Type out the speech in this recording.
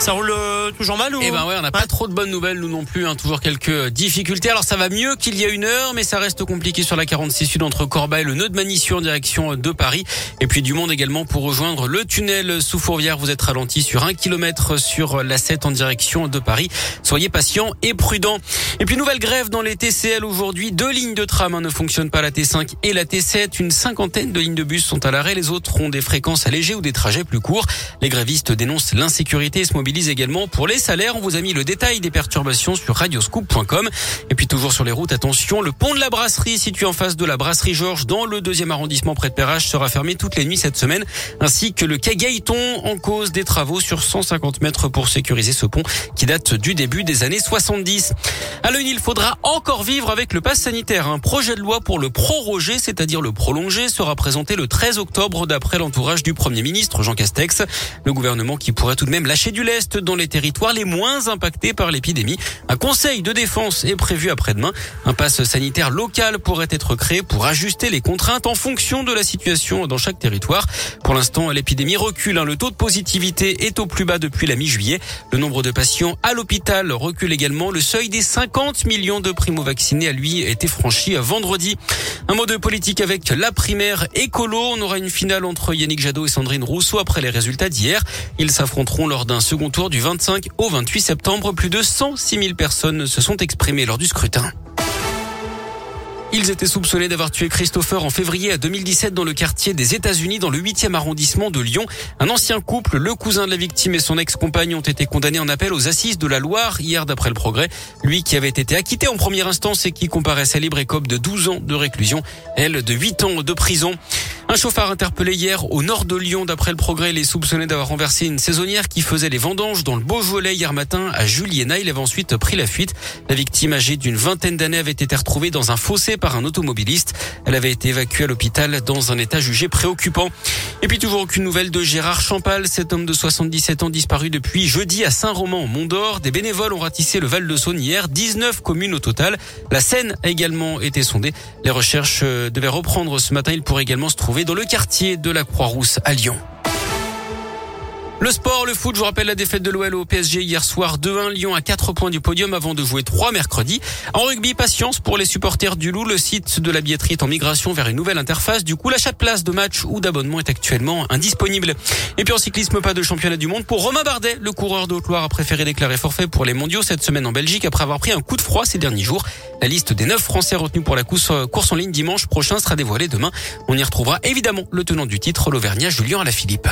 Ça roule euh, toujours mal ou? Eh ben ouais, on n'a pas trop de bonnes nouvelles, nous non plus. Hein, toujours quelques difficultés. Alors ça va mieux qu'il y a une heure, mais ça reste compliqué sur la 46 Sud entre Corbeil et le nœud de Manissure en direction de Paris. Et puis du monde également pour rejoindre le tunnel sous Fourvière. Vous êtes ralenti sur un kilomètre sur la 7 en direction de Paris. Soyez patients et prudents. Et puis nouvelle grève dans les TCL aujourd'hui. Deux lignes de tram hein, ne fonctionnent pas, la T5 et la T7. Une cinquantaine de lignes de bus sont à l'arrêt. Les autres ont des fréquences allégées ou des trajets plus courts. Les grévistes dénoncent l'insécurité et se mobilisent également pour les salaires. On vous a mis le détail des perturbations sur radioscoop.com. Et puis toujours sur les routes, attention, le pont de la brasserie situé en face de la brasserie Georges dans le deuxième arrondissement près de Perrache sera fermé toutes les nuits cette semaine, ainsi que le quai en cause des travaux sur 150 mètres pour sécuriser ce pont qui date du début des années 70. À l'œil, il faudra encore vivre avec le pass sanitaire. Un projet de loi pour le proroger, c'est-à-dire le prolonger, sera présenté le 13 octobre d'après l'entourage du Premier ministre Jean Castex. Le gouvernement qui pourrait tout de même lâcher du lest dans les territoires les moins impactés par l'épidémie. Un conseil de défense est prévu après-demain. Un pass sanitaire local pourrait être créé pour ajuster les contraintes en fonction de la situation dans chaque territoire. Pour l'instant, l'épidémie recule. Hein. Le taux de positivité est au plus bas depuis la mi-juillet. Le nombre de patients à l'hôpital recule également. Le seuil des 50 millions de primo-vaccinés a lui été franchi vendredi. Un mot de politique avec la primaire écolo. On aura une finale entre Yannick Jadot et Sandrine Rousseau après les résultats d'hier. Ils s'affronteront lors d'un second tour du 25 au 28 septembre. Plus de 106 000 personnes se sont exprimées lors du scrutin. Ils étaient soupçonnés d'avoir tué Christopher en février 2017 dans le quartier des États-Unis, dans le 8e arrondissement de Lyon. Un ancien couple, le cousin de la victime et son ex-compagne ont été condamnés en appel aux assises de la Loire hier d'après le progrès. Lui qui avait été acquitté en première instance et qui comparaissait libre écope de 12 ans de réclusion, elle de 8 ans de prison. Un chauffard interpellé hier au nord de Lyon. D'après le progrès, il est soupçonné d'avoir renversé une saisonnière qui faisait les vendanges dans le Beaujolais hier matin à Juliena. Il avait ensuite pris la fuite. La victime âgée d'une vingtaine d'années avait été retrouvée dans un fossé par un automobiliste. Elle avait été évacuée à l'hôpital dans un état jugé préoccupant. Et puis toujours aucune nouvelle de Gérard Champal, cet homme de 77 ans disparu depuis jeudi à Saint-Romain en Mont d'Or. Des bénévoles ont ratissé le Val de Saône hier, 19 communes au total. La Seine a également été sondée. Les recherches euh, devaient reprendre ce matin. Il pourrait également se trouver dans le quartier de la Croix-Rousse à Lyon. Le sport, le foot, je vous rappelle la défaite de l'OL au PSG hier soir 2-1 Lyon à 4 points du podium avant de jouer 3 mercredi. En rugby, patience pour les supporters du Loup. Le site de la billetterie est en migration vers une nouvelle interface. Du coup, l'achat de place de match ou d'abonnement est actuellement indisponible. Et puis en cyclisme, pas de championnat du monde pour Romain Bardet. Le coureur de Haute-Loire a préféré déclarer forfait pour les mondiaux cette semaine en Belgique après avoir pris un coup de froid ces derniers jours. La liste des 9 Français retenus pour la course, course en ligne dimanche prochain sera dévoilée demain. On y retrouvera évidemment le tenant du titre, l'Auvergnat Julien Alaphilippe.